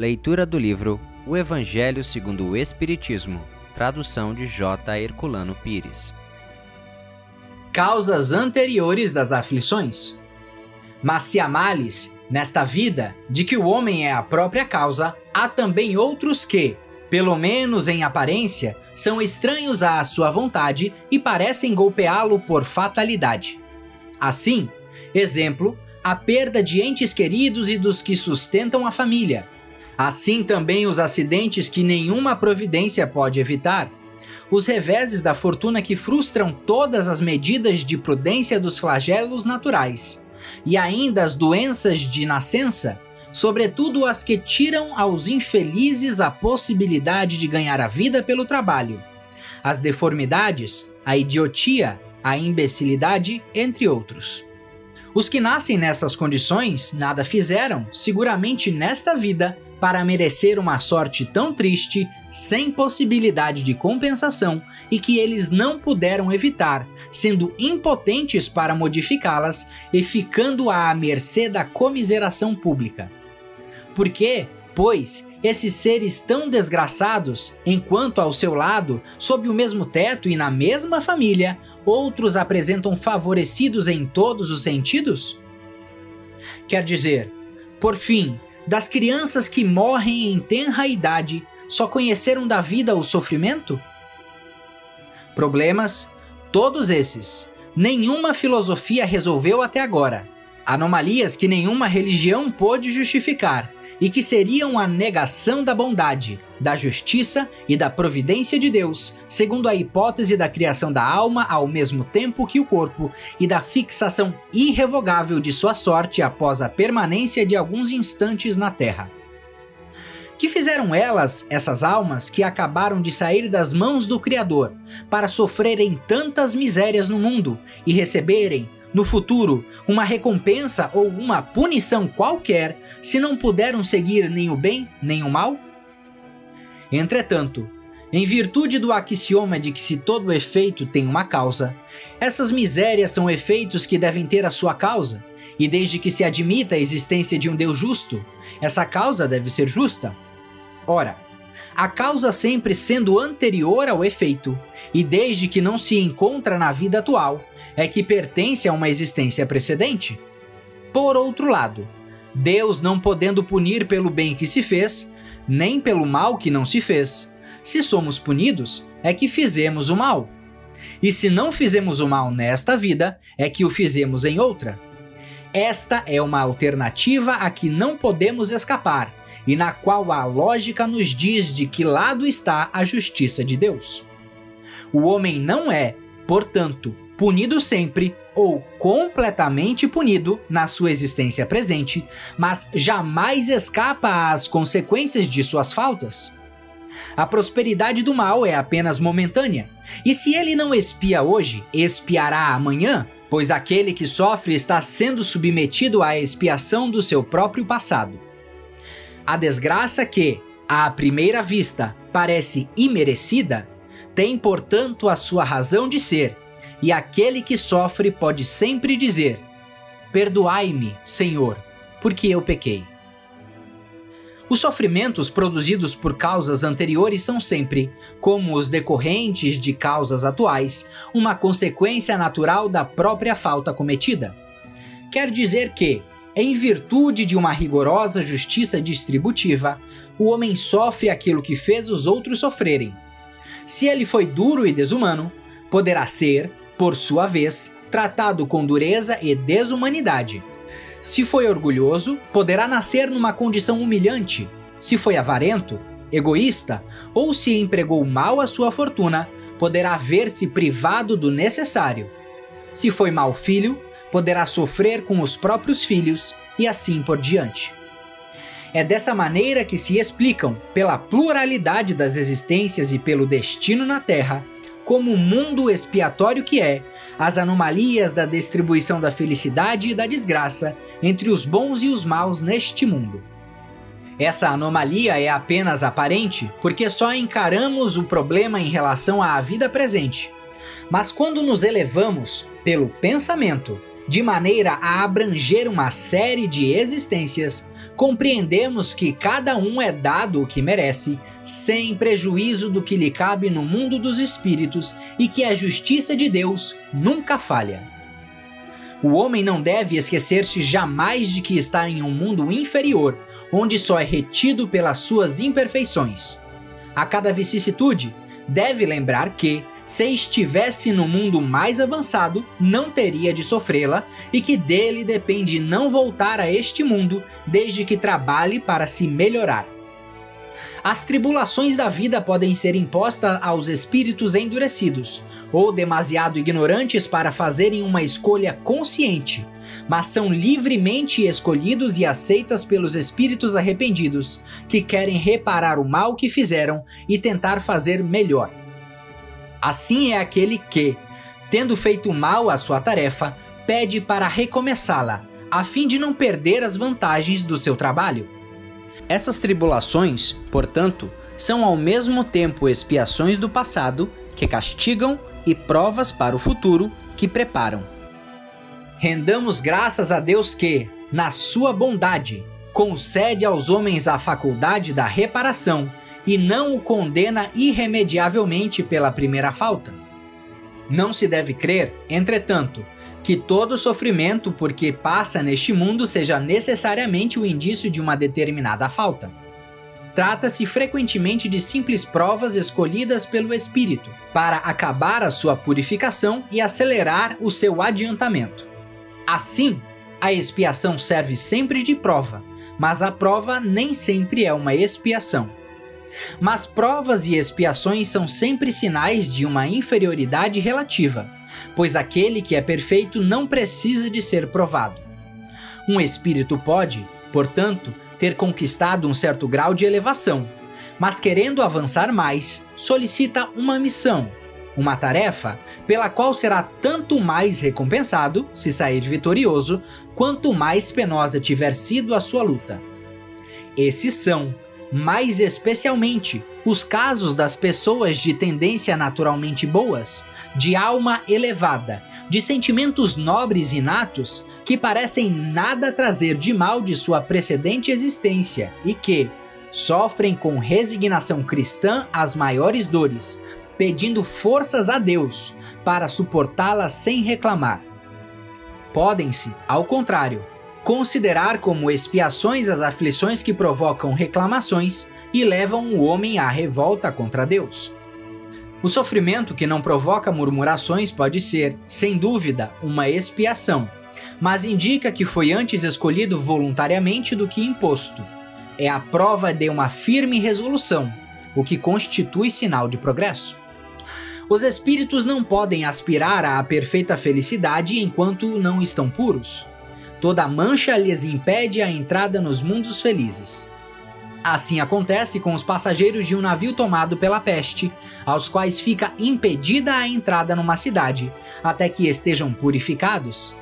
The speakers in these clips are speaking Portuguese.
Leitura do livro O Evangelho segundo o Espiritismo, tradução de J. Herculano Pires. Causas anteriores das aflições. Mas se há males nesta vida de que o homem é a própria causa, há também outros que, pelo menos em aparência, são estranhos à sua vontade e parecem golpeá-lo por fatalidade. Assim, exemplo, a perda de entes queridos e dos que sustentam a família. Assim também os acidentes que nenhuma providência pode evitar. Os reveses da fortuna que frustram todas as medidas de prudência dos flagelos naturais. E ainda as doenças de nascença, sobretudo as que tiram aos infelizes a possibilidade de ganhar a vida pelo trabalho. As deformidades, a idiotia, a imbecilidade, entre outros. Os que nascem nessas condições nada fizeram, seguramente nesta vida, para merecer uma sorte tão triste, sem possibilidade de compensação e que eles não puderam evitar, sendo impotentes para modificá-las e ficando à mercê da comiseração pública. Porque, pois, esses seres tão desgraçados, enquanto ao seu lado, sob o mesmo teto e na mesma família, outros apresentam favorecidos em todos os sentidos? Quer dizer, por fim, das crianças que morrem em tenra idade, só conheceram da vida o sofrimento? Problemas, todos esses, nenhuma filosofia resolveu até agora. Anomalias que nenhuma religião pôde justificar e que seriam a negação da bondade, da justiça e da providência de Deus, segundo a hipótese da criação da alma ao mesmo tempo que o corpo e da fixação irrevogável de sua sorte após a permanência de alguns instantes na terra. Que fizeram elas, essas almas que acabaram de sair das mãos do Criador, para sofrerem tantas misérias no mundo e receberem, no futuro, uma recompensa ou uma punição qualquer se não puderam seguir nem o bem nem o mal? Entretanto, em virtude do axioma de que se todo efeito tem uma causa, essas misérias são efeitos que devem ter a sua causa, e desde que se admita a existência de um Deus justo, essa causa deve ser justa. Ora, a causa sempre sendo anterior ao efeito, e desde que não se encontra na vida atual, é que pertence a uma existência precedente. Por outro lado, Deus não podendo punir pelo bem que se fez, nem pelo mal que não se fez. Se somos punidos, é que fizemos o mal. E se não fizemos o mal nesta vida, é que o fizemos em outra. Esta é uma alternativa a que não podemos escapar e na qual a lógica nos diz de que lado está a justiça de Deus. O homem não é, portanto, punido sempre ou completamente punido na sua existência presente, mas jamais escapa às consequências de suas faltas. A prosperidade do mal é apenas momentânea, e se ele não espia hoje, espiará amanhã, pois aquele que sofre está sendo submetido à expiação do seu próprio passado. A desgraça que, à primeira vista, parece imerecida, tem, portanto, a sua razão de ser, e aquele que sofre pode sempre dizer: Perdoai-me, Senhor, porque eu pequei. Os sofrimentos produzidos por causas anteriores são sempre, como os decorrentes de causas atuais, uma consequência natural da própria falta cometida. Quer dizer que, em virtude de uma rigorosa justiça distributiva, o homem sofre aquilo que fez os outros sofrerem. Se ele foi duro e desumano, poderá ser, por sua vez, tratado com dureza e desumanidade. Se foi orgulhoso, poderá nascer numa condição humilhante. Se foi avarento, egoísta ou se empregou mal a sua fortuna, poderá ver-se privado do necessário. Se foi mau filho, poderá sofrer com os próprios filhos e assim por diante. É dessa maneira que se explicam, pela pluralidade das existências e pelo destino na Terra, como mundo expiatório que é, as anomalias da distribuição da felicidade e da desgraça entre os bons e os maus neste mundo. Essa anomalia é apenas aparente porque só encaramos o problema em relação à vida presente. Mas quando nos elevamos, pelo pensamento, de maneira a abranger uma série de existências, compreendemos que cada um é dado o que merece, sem prejuízo do que lhe cabe no mundo dos espíritos e que a justiça de Deus nunca falha. O homem não deve esquecer-se jamais de que está em um mundo inferior, onde só é retido pelas suas imperfeições. A cada vicissitude, deve lembrar que, se estivesse no mundo mais avançado, não teria de sofrê-la e que dele depende não voltar a este mundo desde que trabalhe para se melhorar. As tribulações da vida podem ser impostas aos espíritos endurecidos, ou demasiado ignorantes para fazerem uma escolha consciente, mas são livremente escolhidos e aceitas pelos espíritos arrependidos, que querem reparar o mal que fizeram e tentar fazer melhor. Assim é aquele que, tendo feito mal à sua tarefa, pede para recomeçá-la, a fim de não perder as vantagens do seu trabalho. Essas tribulações, portanto, são ao mesmo tempo expiações do passado que castigam e provas para o futuro que preparam. Rendamos graças a Deus que, na sua bondade, concede aos homens a faculdade da reparação e não o condena irremediavelmente pela primeira falta. Não se deve crer, entretanto, que todo sofrimento porque passa neste mundo seja necessariamente o indício de uma determinada falta. Trata-se frequentemente de simples provas escolhidas pelo espírito para acabar a sua purificação e acelerar o seu adiantamento. Assim, a expiação serve sempre de prova, mas a prova nem sempre é uma expiação. Mas provas e expiações são sempre sinais de uma inferioridade relativa, pois aquele que é perfeito não precisa de ser provado. Um espírito pode, portanto, ter conquistado um certo grau de elevação, mas querendo avançar mais, solicita uma missão, uma tarefa pela qual será tanto mais recompensado, se sair vitorioso, quanto mais penosa tiver sido a sua luta. Esses são, mais especialmente, os casos das pessoas de tendência naturalmente boas, de alma elevada, de sentimentos nobres inatos que parecem nada trazer de mal de sua precedente existência e que sofrem com resignação cristã as maiores dores, pedindo forças a Deus para suportá-las sem reclamar. Podem-se, ao contrário, considerar como expiações as aflições que provocam reclamações e levam o homem à revolta contra Deus. O sofrimento que não provoca murmurações pode ser, sem dúvida, uma expiação, mas indica que foi antes escolhido voluntariamente do que imposto. É a prova de uma firme resolução, o que constitui sinal de progresso. Os espíritos não podem aspirar à perfeita felicidade enquanto não estão puros. Toda mancha lhes impede a entrada nos mundos felizes. Assim acontece com os passageiros de um navio tomado pela peste, aos quais fica impedida a entrada numa cidade, até que estejam purificados.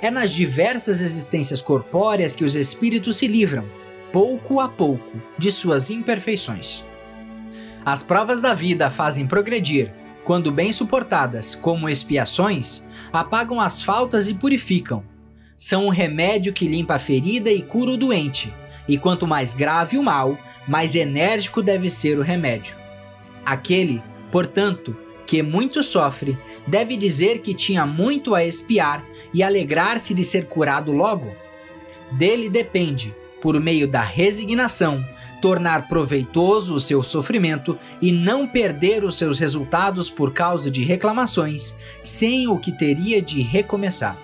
É nas diversas existências corpóreas que os espíritos se livram, pouco a pouco, de suas imperfeições. As provas da vida fazem progredir, quando bem suportadas, como expiações, apagam as faltas e purificam. São um remédio que limpa a ferida e cura o doente e quanto mais grave o mal, mais enérgico deve ser o remédio. Aquele, portanto, que muito sofre, deve dizer que tinha muito a espiar e alegrar-se de ser curado logo. Dele depende, por meio da resignação, tornar proveitoso o seu sofrimento e não perder os seus resultados por causa de reclamações, sem o que teria de recomeçar.